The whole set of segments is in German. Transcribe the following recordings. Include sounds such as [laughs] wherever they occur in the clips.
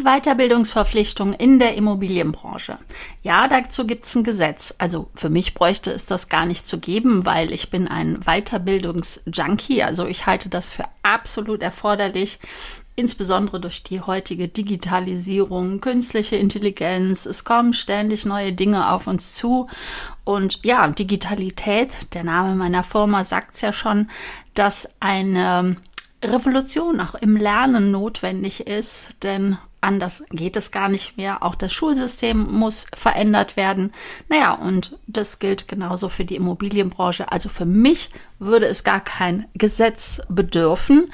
Die Weiterbildungsverpflichtung in der Immobilienbranche. Ja, dazu gibt es ein Gesetz. Also für mich bräuchte es das gar nicht zu geben, weil ich bin ein Weiterbildungsjunkie. Also ich halte das für absolut erforderlich, insbesondere durch die heutige Digitalisierung, künstliche Intelligenz. Es kommen ständig neue Dinge auf uns zu. Und ja, Digitalität, der Name meiner Firma sagt es ja schon, dass eine Revolution auch im Lernen notwendig ist, denn anders geht es gar nicht mehr. Auch das Schulsystem muss verändert werden. Naja, und das gilt genauso für die Immobilienbranche. Also für mich würde es gar kein Gesetz bedürfen,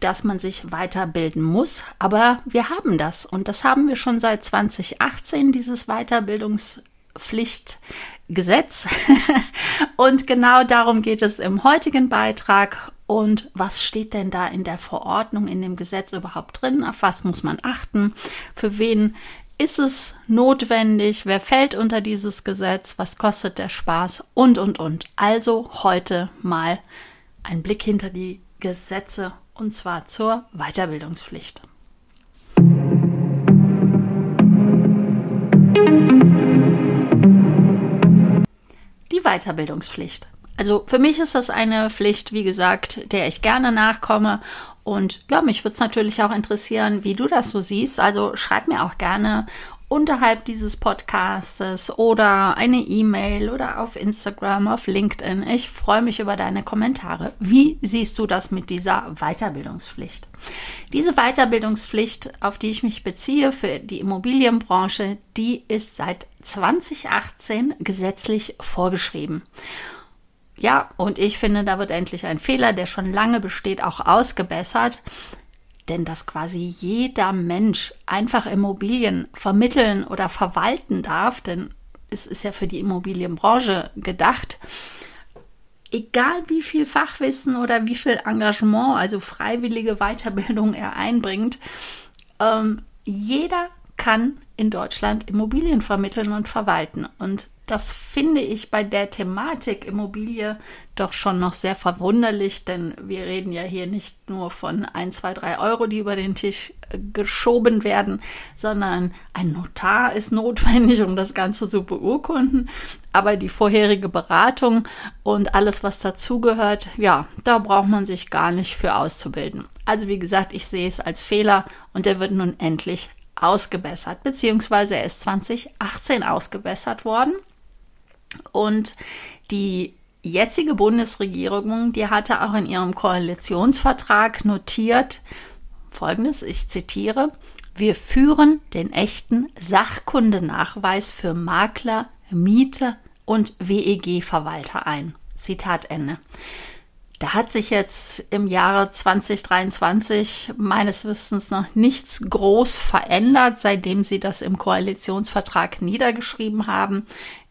dass man sich weiterbilden muss. Aber wir haben das und das haben wir schon seit 2018, dieses Weiterbildungspflichtgesetz. [laughs] und genau darum geht es im heutigen Beitrag. Und was steht denn da in der Verordnung, in dem Gesetz überhaupt drin? Auf was muss man achten? Für wen ist es notwendig? Wer fällt unter dieses Gesetz? Was kostet der Spaß? Und, und, und. Also heute mal ein Blick hinter die Gesetze und zwar zur Weiterbildungspflicht. Die Weiterbildungspflicht. Also für mich ist das eine Pflicht, wie gesagt, der ich gerne nachkomme. Und ja, mich würde es natürlich auch interessieren, wie du das so siehst. Also schreib mir auch gerne unterhalb dieses Podcastes oder eine E-Mail oder auf Instagram, auf LinkedIn. Ich freue mich über deine Kommentare. Wie siehst du das mit dieser Weiterbildungspflicht? Diese Weiterbildungspflicht, auf die ich mich beziehe für die Immobilienbranche, die ist seit 2018 gesetzlich vorgeschrieben. Ja, und ich finde, da wird endlich ein Fehler, der schon lange besteht, auch ausgebessert. Denn dass quasi jeder Mensch einfach Immobilien vermitteln oder verwalten darf, denn es ist ja für die Immobilienbranche gedacht, egal wie viel Fachwissen oder wie viel Engagement, also freiwillige Weiterbildung er einbringt, ähm, jeder kann in Deutschland Immobilien vermitteln und verwalten. Und das finde ich bei der Thematik Immobilie doch schon noch sehr verwunderlich, denn wir reden ja hier nicht nur von 1, 2, 3 Euro, die über den Tisch äh, geschoben werden, sondern ein Notar ist notwendig, um das Ganze zu beurkunden. Aber die vorherige Beratung und alles, was dazugehört, ja, da braucht man sich gar nicht für auszubilden. Also wie gesagt, ich sehe es als Fehler und der wird nun endlich ausgebessert, beziehungsweise er ist 2018 ausgebessert worden. Und die jetzige Bundesregierung, die hatte auch in ihrem Koalitionsvertrag notiert, folgendes, ich zitiere, wir führen den echten Sachkundenachweis für Makler, Mieter und WEG-Verwalter ein. Zitat Ende. Da hat sich jetzt im Jahre 2023 meines Wissens noch nichts groß verändert, seitdem sie das im Koalitionsvertrag niedergeschrieben haben.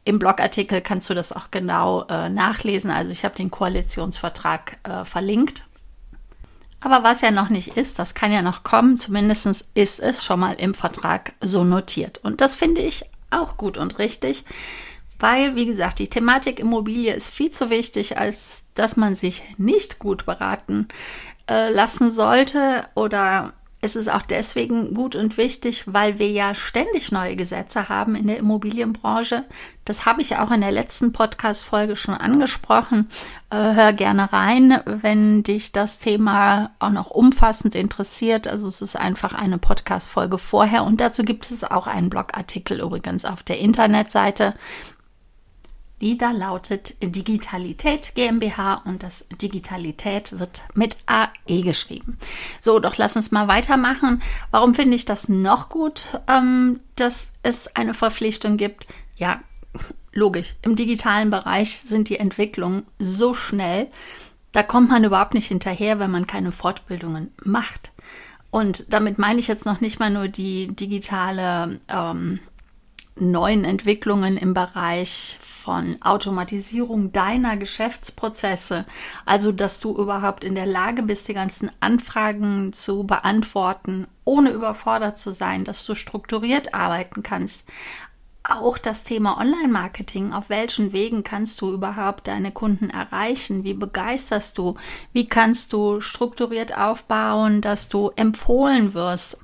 Im Blogartikel kannst du das auch genau äh, nachlesen. Also ich habe den Koalitionsvertrag äh, verlinkt. Aber was ja noch nicht ist, das kann ja noch kommen. Zumindest ist es schon mal im Vertrag so notiert. Und das finde ich auch gut und richtig, weil, wie gesagt, die Thematik Immobilie ist viel zu wichtig, als dass man sich nicht gut beraten äh, lassen sollte oder es ist auch deswegen gut und wichtig, weil wir ja ständig neue Gesetze haben in der Immobilienbranche. Das habe ich auch in der letzten Podcast-Folge schon angesprochen. Äh, hör gerne rein, wenn dich das Thema auch noch umfassend interessiert. Also es ist einfach eine Podcast-Folge vorher und dazu gibt es auch einen Blogartikel übrigens auf der Internetseite die da lautet Digitalität GmbH und das Digitalität wird mit AE geschrieben. So, doch lass uns mal weitermachen. Warum finde ich das noch gut, ähm, dass es eine Verpflichtung gibt? Ja, logisch. Im digitalen Bereich sind die Entwicklungen so schnell, da kommt man überhaupt nicht hinterher, wenn man keine Fortbildungen macht. Und damit meine ich jetzt noch nicht mal nur die digitale ähm, neuen Entwicklungen im Bereich von Automatisierung deiner Geschäftsprozesse. Also, dass du überhaupt in der Lage bist, die ganzen Anfragen zu beantworten, ohne überfordert zu sein, dass du strukturiert arbeiten kannst. Auch das Thema Online-Marketing. Auf welchen Wegen kannst du überhaupt deine Kunden erreichen? Wie begeisterst du? Wie kannst du strukturiert aufbauen, dass du empfohlen wirst?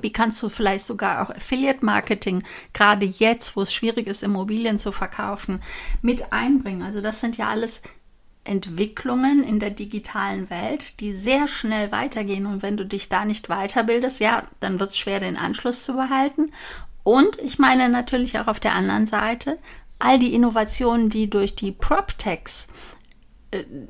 Wie kannst du vielleicht sogar auch Affiliate Marketing, gerade jetzt, wo es schwierig ist, Immobilien zu verkaufen, mit einbringen? Also das sind ja alles Entwicklungen in der digitalen Welt, die sehr schnell weitergehen. Und wenn du dich da nicht weiterbildest, ja, dann wird es schwer, den Anschluss zu behalten. Und ich meine natürlich auch auf der anderen Seite, all die Innovationen, die durch die PropTechs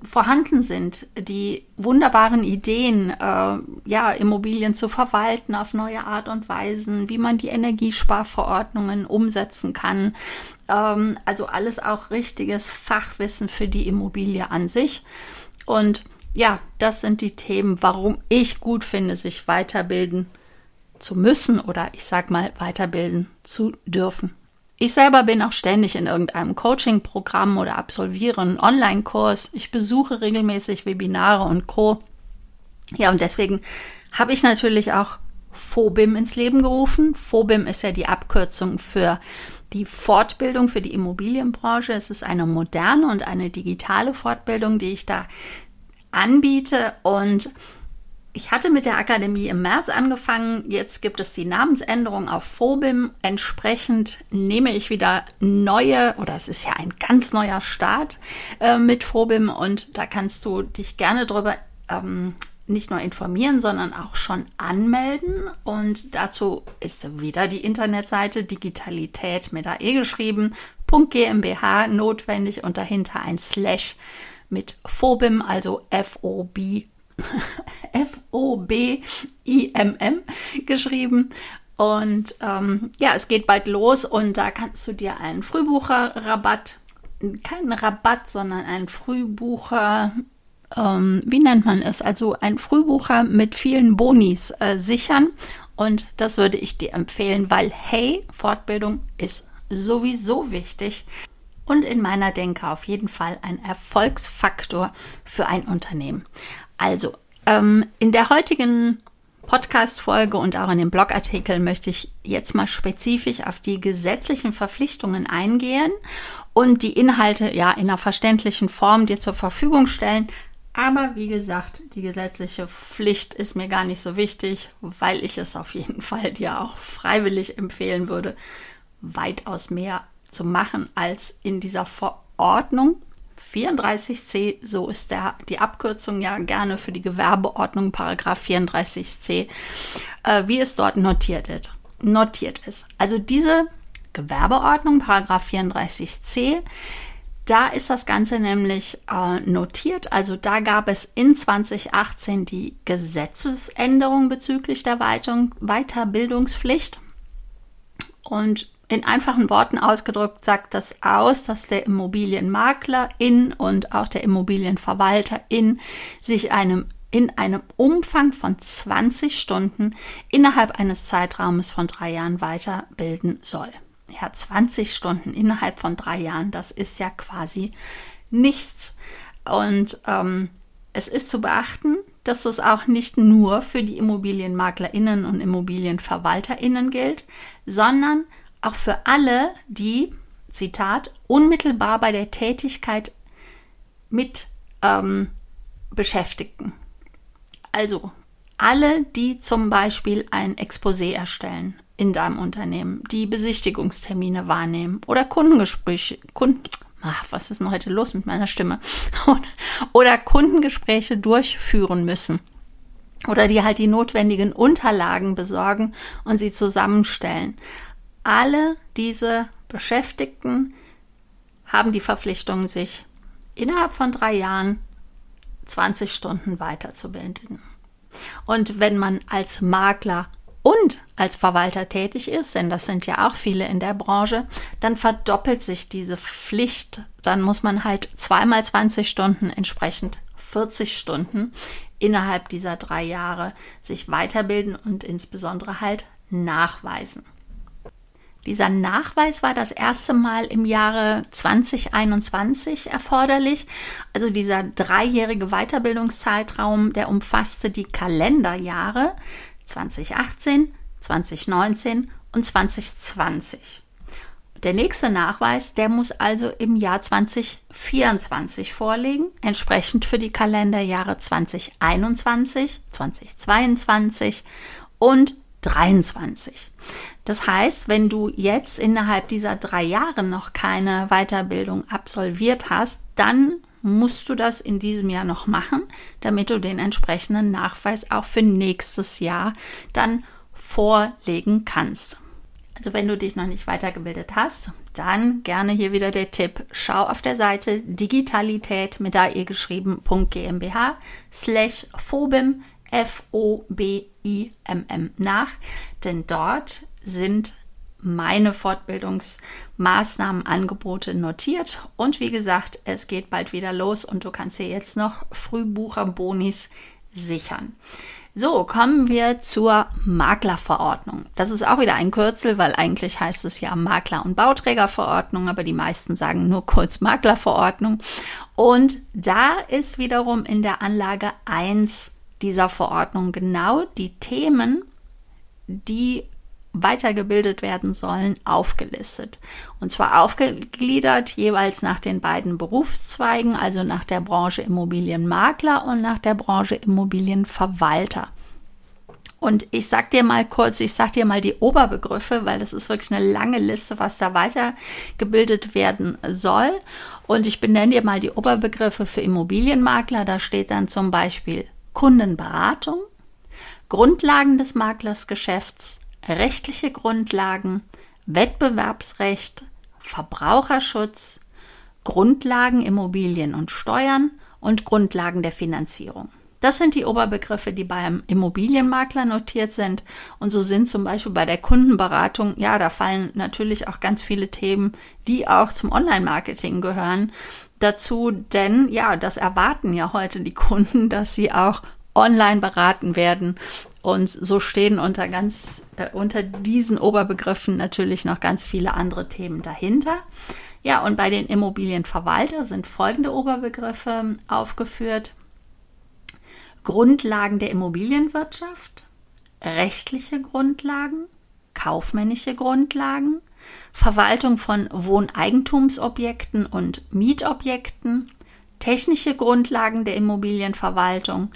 vorhanden sind, die wunderbaren Ideen, äh, ja, Immobilien zu verwalten auf neue Art und Weisen, wie man die Energiesparverordnungen umsetzen kann. Ähm, also alles auch richtiges Fachwissen für die Immobilie an sich. Und ja, das sind die Themen, warum ich gut finde, sich weiterbilden zu müssen oder ich sag mal weiterbilden zu dürfen. Ich selber bin auch ständig in irgendeinem Coaching-Programm oder absolviere einen Online-Kurs. Ich besuche regelmäßig Webinare und Co. Ja, und deswegen habe ich natürlich auch FOBIM ins Leben gerufen. FOBIM ist ja die Abkürzung für die Fortbildung für die Immobilienbranche. Es ist eine moderne und eine digitale Fortbildung, die ich da anbiete. Und ich hatte mit der Akademie im März angefangen. Jetzt gibt es die Namensänderung auf Phobim. Entsprechend nehme ich wieder neue, oder es ist ja ein ganz neuer Start äh, mit Phobim und da kannst du dich gerne drüber ähm, nicht nur informieren, sondern auch schon anmelden. Und dazu ist wieder die Internetseite Digitalität mit AE geschrieben, .gmbh notwendig und dahinter ein Slash mit Phobim, also F-O-B [laughs] F-O-B-I-M-M geschrieben. Und ähm, ja, es geht bald los und da kannst du dir einen Frühbucherrabatt, keinen Rabatt, sondern einen Frühbucher, ähm, wie nennt man es? Also ein Frühbucher mit vielen Bonis äh, sichern. Und das würde ich dir empfehlen, weil hey, Fortbildung ist sowieso wichtig und in meiner Denke auf jeden Fall ein Erfolgsfaktor für ein Unternehmen. Also, ähm, in der heutigen Podcast-Folge und auch in dem Blogartikel möchte ich jetzt mal spezifisch auf die gesetzlichen Verpflichtungen eingehen und die Inhalte ja in einer verständlichen Form dir zur Verfügung stellen. Aber wie gesagt, die gesetzliche Pflicht ist mir gar nicht so wichtig, weil ich es auf jeden [laughs] Fall dir auch freiwillig empfehlen würde, weitaus mehr zu machen als in dieser Verordnung 34c, so ist der, die Abkürzung ja gerne für die Gewerbeordnung, Paragraph 34c, äh, wie es dort notiert ist. Notiert ist. Also diese Gewerbeordnung, Paragraph 34c, da ist das Ganze nämlich äh, notiert. Also da gab es in 2018 die Gesetzesänderung bezüglich der Weiterbildungspflicht. Und in einfachen Worten ausgedrückt sagt das aus, dass der Immobilienmakler in und auch der Immobilienverwalter in sich einem in einem Umfang von 20 Stunden innerhalb eines Zeitraumes von drei Jahren weiterbilden soll. Ja, 20 Stunden innerhalb von drei Jahren, das ist ja quasi nichts. Und ähm, es ist zu beachten, dass das auch nicht nur für die ImmobilienmaklerInnen und ImmobilienverwalterInnen gilt, sondern auch für alle, die, Zitat, unmittelbar bei der Tätigkeit mit ähm, Beschäftigten. Also alle, die zum Beispiel ein Exposé erstellen in deinem Unternehmen, die Besichtigungstermine wahrnehmen oder Kundengespräche, Kunden, ach, was ist denn heute los mit meiner Stimme? [laughs] oder Kundengespräche durchführen müssen oder die halt die notwendigen Unterlagen besorgen und sie zusammenstellen alle diese Beschäftigten haben die Verpflichtung, sich innerhalb von drei Jahren 20 Stunden weiterzubilden. Und wenn man als Makler und als Verwalter tätig ist, denn das sind ja auch viele in der Branche, dann verdoppelt sich diese Pflicht. Dann muss man halt zweimal 20 Stunden, entsprechend 40 Stunden innerhalb dieser drei Jahre sich weiterbilden und insbesondere halt nachweisen. Dieser Nachweis war das erste Mal im Jahre 2021 erforderlich. Also dieser dreijährige Weiterbildungszeitraum, der umfasste die Kalenderjahre 2018, 2019 und 2020. Der nächste Nachweis, der muss also im Jahr 2024 vorliegen, entsprechend für die Kalenderjahre 2021, 2022 und 2023. Das heißt, wenn du jetzt innerhalb dieser drei Jahre noch keine Weiterbildung absolviert hast, dann musst du das in diesem Jahr noch machen, damit du den entsprechenden Nachweis auch für nächstes Jahr dann vorlegen kannst. Also wenn du dich noch nicht weitergebildet hast, dann gerne hier wieder der Tipp. Schau auf der Seite Digitalität mit AE geschrieben.gmbH slash phobim F-O-B-I-M-M nach, denn dort sind meine Fortbildungsmaßnahmen, Angebote notiert. Und wie gesagt, es geht bald wieder los und du kannst dir jetzt noch Frühbucherbonis sichern. So, kommen wir zur Maklerverordnung. Das ist auch wieder ein Kürzel, weil eigentlich heißt es ja Makler- und Bauträgerverordnung, aber die meisten sagen nur kurz Maklerverordnung. Und da ist wiederum in der Anlage 1 dieser Verordnung genau die Themen, die weitergebildet werden sollen, aufgelistet. Und zwar aufgegliedert jeweils nach den beiden Berufszweigen, also nach der Branche Immobilienmakler und nach der Branche Immobilienverwalter. Und ich sag dir mal kurz, ich sag dir mal die Oberbegriffe, weil das ist wirklich eine lange Liste, was da weitergebildet werden soll. Und ich benenne dir mal die Oberbegriffe für Immobilienmakler. Da steht dann zum Beispiel Kundenberatung, Grundlagen des Maklersgeschäfts, rechtliche Grundlagen, Wettbewerbsrecht, Verbraucherschutz, Grundlagen Immobilien und Steuern und Grundlagen der Finanzierung. Das sind die Oberbegriffe, die beim Immobilienmakler notiert sind. Und so sind zum Beispiel bei der Kundenberatung, ja, da fallen natürlich auch ganz viele Themen, die auch zum Online-Marketing gehören, dazu. Denn ja, das erwarten ja heute die Kunden, dass sie auch online beraten werden. Und so stehen unter ganz, äh, unter diesen Oberbegriffen natürlich noch ganz viele andere Themen dahinter. Ja, und bei den Immobilienverwalter sind folgende Oberbegriffe aufgeführt. Grundlagen der Immobilienwirtschaft, rechtliche Grundlagen, kaufmännische Grundlagen, Verwaltung von Wohneigentumsobjekten und Mietobjekten, technische Grundlagen der Immobilienverwaltung,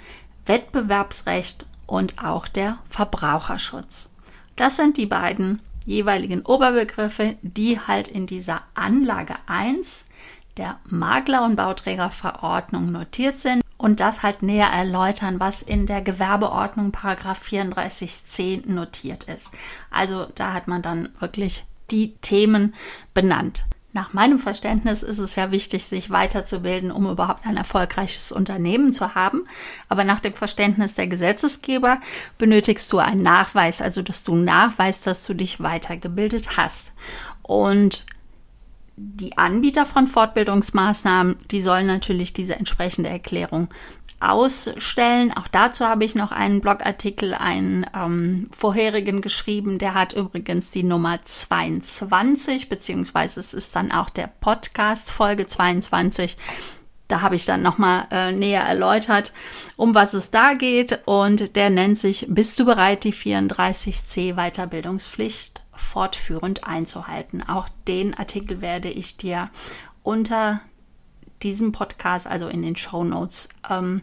Wettbewerbsrecht und auch der Verbraucherschutz. Das sind die beiden jeweiligen Oberbegriffe, die halt in dieser Anlage 1 der Makler- und Bauträgerverordnung notiert sind und das halt näher erläutern, was in der Gewerbeordnung Paragraph 34c notiert ist. Also da hat man dann wirklich die Themen benannt. Nach meinem Verständnis ist es ja wichtig, sich weiterzubilden, um überhaupt ein erfolgreiches Unternehmen zu haben. Aber nach dem Verständnis der Gesetzesgeber benötigst du einen Nachweis, also dass du nachweist, dass du dich weitergebildet hast. Und die Anbieter von Fortbildungsmaßnahmen, die sollen natürlich diese entsprechende Erklärung ausstellen. Auch dazu habe ich noch einen Blogartikel, einen ähm, vorherigen geschrieben. Der hat übrigens die Nummer 22, beziehungsweise es ist dann auch der Podcast Folge 22. Da habe ich dann nochmal äh, näher erläutert, um was es da geht. Und der nennt sich Bist du bereit, die 34c Weiterbildungspflicht fortführend einzuhalten. Auch den Artikel werde ich dir unter diesem Podcast, also in den Show Notes, ähm,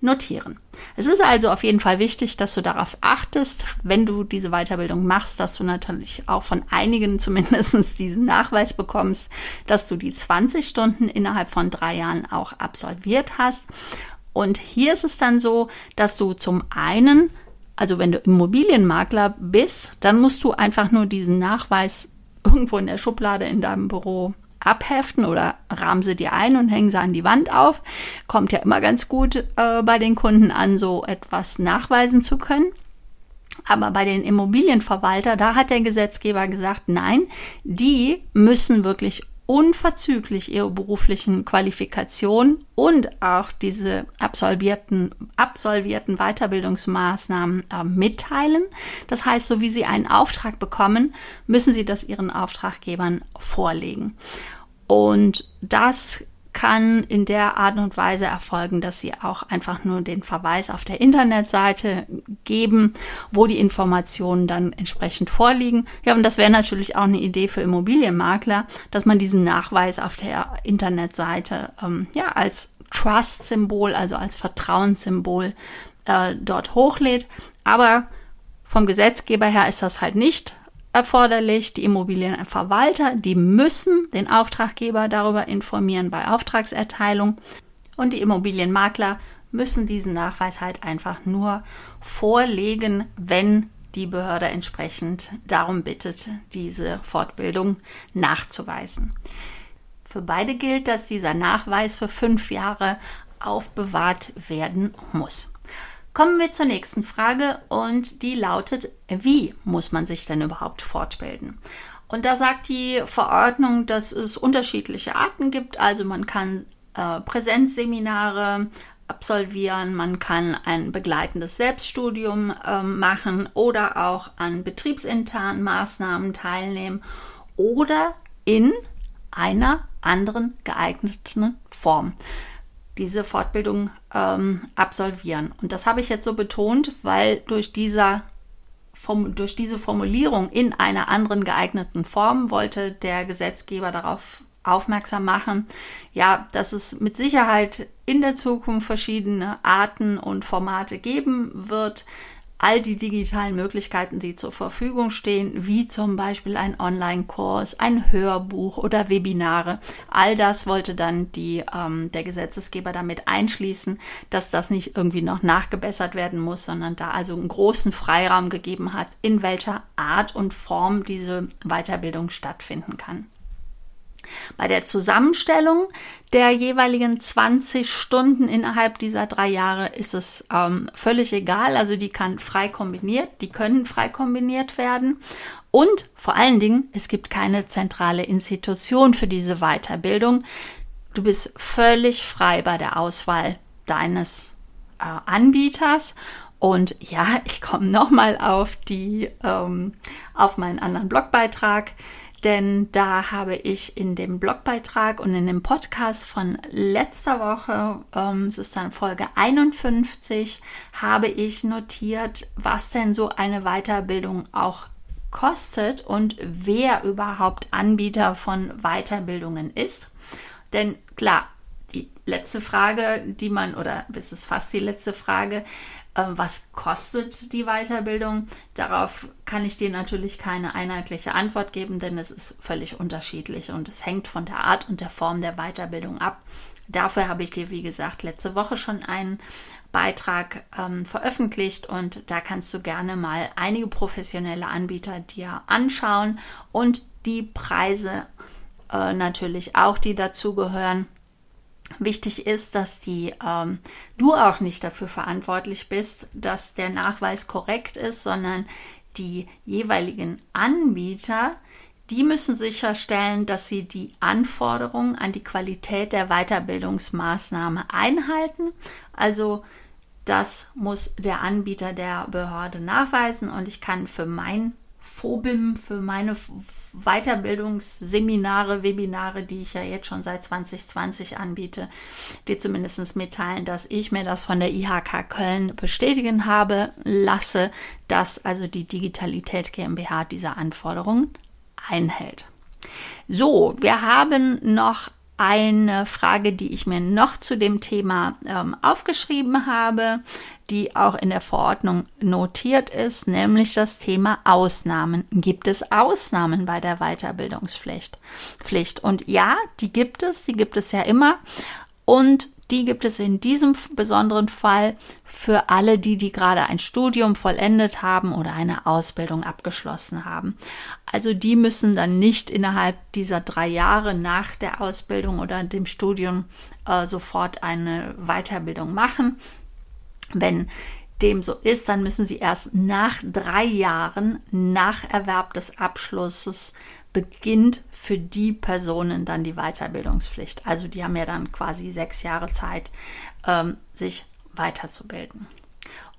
notieren. Es ist also auf jeden Fall wichtig, dass du darauf achtest, wenn du diese Weiterbildung machst, dass du natürlich auch von einigen [laughs] zumindest diesen Nachweis bekommst, dass du die 20 Stunden innerhalb von drei Jahren auch absolviert hast. Und hier ist es dann so, dass du zum einen also wenn du Immobilienmakler bist, dann musst du einfach nur diesen Nachweis irgendwo in der Schublade in deinem Büro abheften oder rahmen sie dir ein und hängen sie an die Wand auf. Kommt ja immer ganz gut äh, bei den Kunden an, so etwas nachweisen zu können. Aber bei den Immobilienverwalter, da hat der Gesetzgeber gesagt, nein, die müssen wirklich unverzüglich ihre beruflichen Qualifikationen und auch diese absolvierten, absolvierten Weiterbildungsmaßnahmen äh, mitteilen. Das heißt, so wie sie einen Auftrag bekommen, müssen sie das ihren Auftraggebern vorlegen. Und das kann in der Art und Weise erfolgen, dass Sie auch einfach nur den Verweis auf der Internetseite geben, wo die Informationen dann entsprechend vorliegen. Ja, und das wäre natürlich auch eine Idee für Immobilienmakler, dass man diesen Nachweis auf der Internetseite ähm, ja als Trust-Symbol, also als Vertrauenssymbol äh, dort hochlädt. Aber vom Gesetzgeber her ist das halt nicht erforderlich. Die Immobilienverwalter, die müssen den Auftraggeber darüber informieren bei Auftragserteilung und die Immobilienmakler müssen diesen Nachweis halt einfach nur vorlegen, wenn die Behörde entsprechend darum bittet, diese Fortbildung nachzuweisen. Für beide gilt, dass dieser Nachweis für fünf Jahre aufbewahrt werden muss. Kommen wir zur nächsten Frage und die lautet, wie muss man sich denn überhaupt fortbilden? Und da sagt die Verordnung, dass es unterschiedliche Arten gibt. Also man kann äh, Präsenzseminare absolvieren, man kann ein begleitendes Selbststudium äh, machen oder auch an betriebsinternen Maßnahmen teilnehmen oder in einer anderen geeigneten Form diese Fortbildung ähm, absolvieren. Und das habe ich jetzt so betont, weil durch, dieser, durch diese Formulierung in einer anderen geeigneten Form wollte der Gesetzgeber darauf aufmerksam machen, ja, dass es mit Sicherheit in der Zukunft verschiedene Arten und Formate geben wird, all die digitalen Möglichkeiten, die zur Verfügung stehen, wie zum Beispiel ein Online-Kurs, ein Hörbuch oder Webinare. All das wollte dann die, ähm, der Gesetzesgeber damit einschließen, dass das nicht irgendwie noch nachgebessert werden muss, sondern da also einen großen Freiraum gegeben hat, in welcher Art und Form diese Weiterbildung stattfinden kann. Bei der Zusammenstellung der jeweiligen 20 Stunden innerhalb dieser drei Jahre ist es ähm, völlig egal. Also die kann frei kombiniert, die können frei kombiniert werden. Und vor allen Dingen, es gibt keine zentrale Institution für diese Weiterbildung. Du bist völlig frei bei der Auswahl deines äh, Anbieters. Und ja, [laughs] ich komme nochmal auf ähm, auf meinen anderen Blogbeitrag denn da habe ich in dem Blogbeitrag und in dem Podcast von letzter Woche, ähm, es ist dann Folge 51, habe ich notiert, was denn so eine Weiterbildung auch kostet und wer überhaupt Anbieter von Weiterbildungen ist. Denn klar, die letzte Frage, die man, oder es ist fast die letzte Frage, was kostet die Weiterbildung? Darauf kann ich dir natürlich keine einheitliche Antwort geben, denn es ist völlig unterschiedlich und es hängt von der Art und der Form der Weiterbildung ab. Dafür habe ich dir, wie gesagt, letzte Woche schon einen Beitrag ähm, veröffentlicht und da kannst du gerne mal einige professionelle Anbieter dir anschauen und die Preise äh, natürlich auch, die dazugehören. Wichtig ist, dass die, ähm, du auch nicht dafür verantwortlich bist, dass der Nachweis korrekt ist, sondern die jeweiligen Anbieter, die müssen sicherstellen, dass sie die Anforderungen an die Qualität der Weiterbildungsmaßnahme einhalten. Also das muss der Anbieter der Behörde nachweisen und ich kann für mein FOBIM, für meine Weiterbildungsseminare, Webinare, die ich ja jetzt schon seit 2020 anbiete, dir zumindest mitteilen, dass ich mir das von der IHK Köln bestätigen habe lasse, dass also die Digitalität GmbH diese Anforderungen einhält. So, wir haben noch eine Frage, die ich mir noch zu dem Thema ähm, aufgeschrieben habe, die auch in der Verordnung notiert ist, nämlich das Thema Ausnahmen. Gibt es Ausnahmen bei der Weiterbildungspflicht? Pflicht? Und ja, die gibt es, die gibt es ja immer. Und die gibt es in diesem besonderen Fall für alle die, die gerade ein Studium vollendet haben oder eine Ausbildung abgeschlossen haben. Also die müssen dann nicht innerhalb dieser drei Jahre nach der Ausbildung oder dem Studium äh, sofort eine Weiterbildung machen. Wenn dem so ist, dann müssen sie erst nach drei Jahren nach Erwerb des Abschlusses beginnt für die Personen dann die Weiterbildungspflicht. Also die haben ja dann quasi sechs Jahre Zeit, ähm, sich weiterzubilden.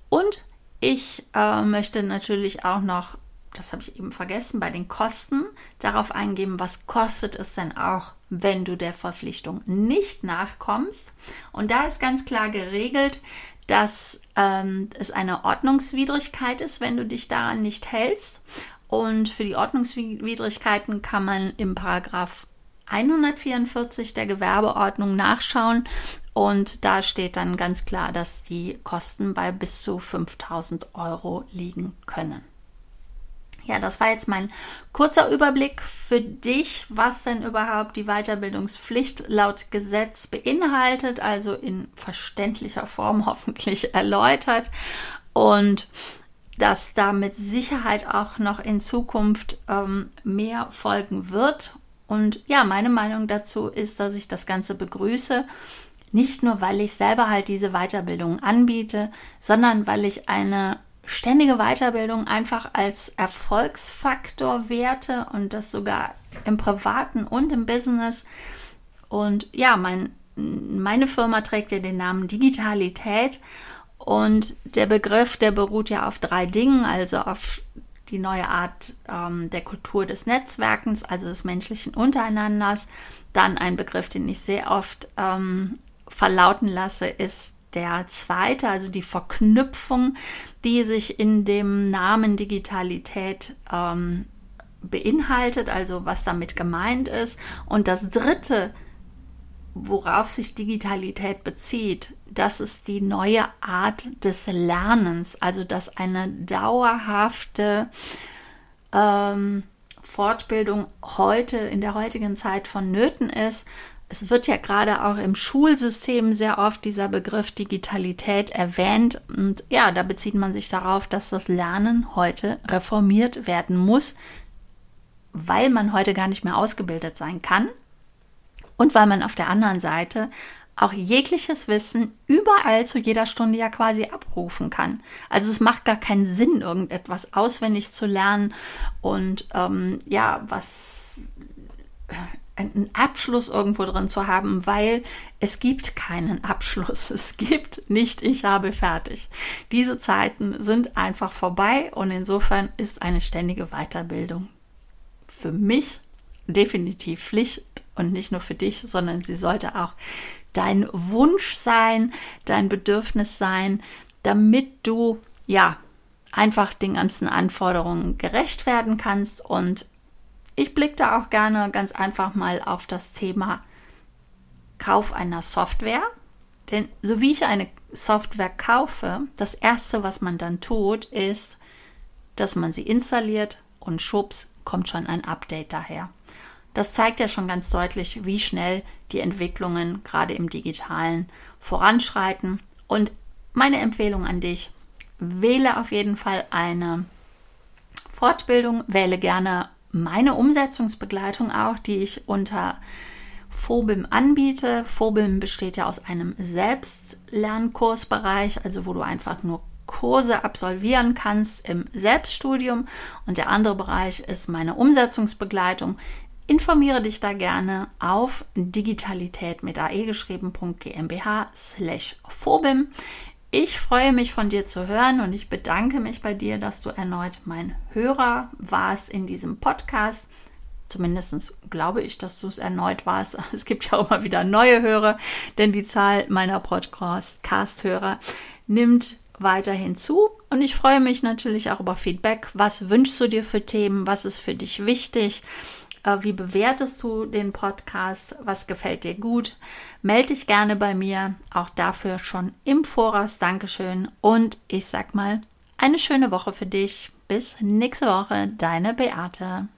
Und ich äh, möchte natürlich auch noch, das habe ich eben vergessen, bei den Kosten darauf eingeben, was kostet es denn auch, wenn du der Verpflichtung nicht nachkommst. Und da ist ganz klar geregelt, dass ähm, es eine Ordnungswidrigkeit ist, wenn du dich daran nicht hältst. Und für die Ordnungswidrigkeiten kann man im Paragraph 144 der Gewerbeordnung nachschauen und da steht dann ganz klar, dass die Kosten bei bis zu 5000 Euro liegen können. Ja, das war jetzt mein kurzer Überblick für dich, was denn überhaupt die Weiterbildungspflicht laut Gesetz beinhaltet, also in verständlicher Form [laughs] hoffentlich erläutert und dass da mit Sicherheit auch noch in Zukunft ähm, mehr folgen wird. Und ja, meine Meinung dazu ist, dass ich das Ganze begrüße. Nicht nur, weil ich selber halt diese Weiterbildung anbiete, sondern weil ich eine ständige Weiterbildung einfach als Erfolgsfaktor werte und das sogar im privaten und im Business. Und ja, mein, meine Firma trägt ja den Namen Digitalität und der Begriff, der beruht ja auf drei Dingen, also auf die neue Art ähm, der Kultur des Netzwerkens, also des menschlichen Untereinanders. Dann ein Begriff, den ich sehr oft ähm, verlauten lasse, ist der zweite, also die Verknüpfung, die sich in dem Namen Digitalität ähm, beinhaltet, also was damit gemeint ist. Und das dritte, worauf sich Digitalität bezieht, das ist die neue Art des Lernens, also dass eine dauerhafte ähm, Fortbildung heute in der heutigen Zeit vonnöten ist es wird ja gerade auch im Schulsystem sehr oft dieser Begriff Digitalität erwähnt. Und ja, da bezieht man sich darauf, dass das Lernen heute reformiert werden muss, weil man heute gar nicht mehr ausgebildet sein kann und weil man auf der anderen Seite auch jegliches Wissen überall zu jeder Stunde ja quasi abrufen kann. Also es macht gar keinen Sinn, irgendetwas auswendig zu lernen und ähm, ja, was einen Abschluss irgendwo drin zu haben, weil es gibt keinen Abschluss. Es gibt nicht, ich habe fertig. Diese Zeiten sind einfach vorbei und insofern ist eine ständige Weiterbildung für mich definitiv Pflicht und nicht nur für dich, sondern sie sollte auch dein Wunsch sein, dein Bedürfnis sein, damit du ja einfach den ganzen Anforderungen gerecht werden kannst und ich blicke da auch gerne ganz einfach mal auf das Thema Kauf einer Software. Denn so wie ich eine Software kaufe, das Erste, was man dann tut, ist, dass man sie installiert und schubs kommt schon ein Update daher. Das zeigt ja schon ganz deutlich, wie schnell die Entwicklungen gerade im digitalen voranschreiten. Und meine Empfehlung an dich, wähle auf jeden Fall eine Fortbildung, wähle gerne meine Umsetzungsbegleitung auch, die ich unter Phobim anbiete. Phobim besteht ja aus einem Selbstlernkursbereich, also wo du einfach nur Kurse absolvieren kannst im Selbststudium. Und der andere Bereich ist meine Umsetzungsbegleitung. Informiere dich da gerne auf digitalität mit ae geschrieben.gmbh slash phobim. Ich freue mich von dir zu hören und ich bedanke mich bei dir, dass du erneut mein Hörer warst in diesem Podcast. Zumindest glaube ich, dass du es erneut warst. [laughs] Es gibt ja auch mal wieder neue Hörer, denn die Zahl meiner Podcast-Hörer nimmt weiterhin zu. Und ich freue mich natürlich auch über Feedback. Was wünschst du dir für Themen? Was ist für dich wichtig? Äh, wie bewertest du den Podcast? Was gefällt dir gut? Melde dich gerne bei mir. Auch dafür schon im Voraus. Dankeschön. Und ich sag mal, eine schöne Woche für dich. Bis nächste Woche. Deine Beate.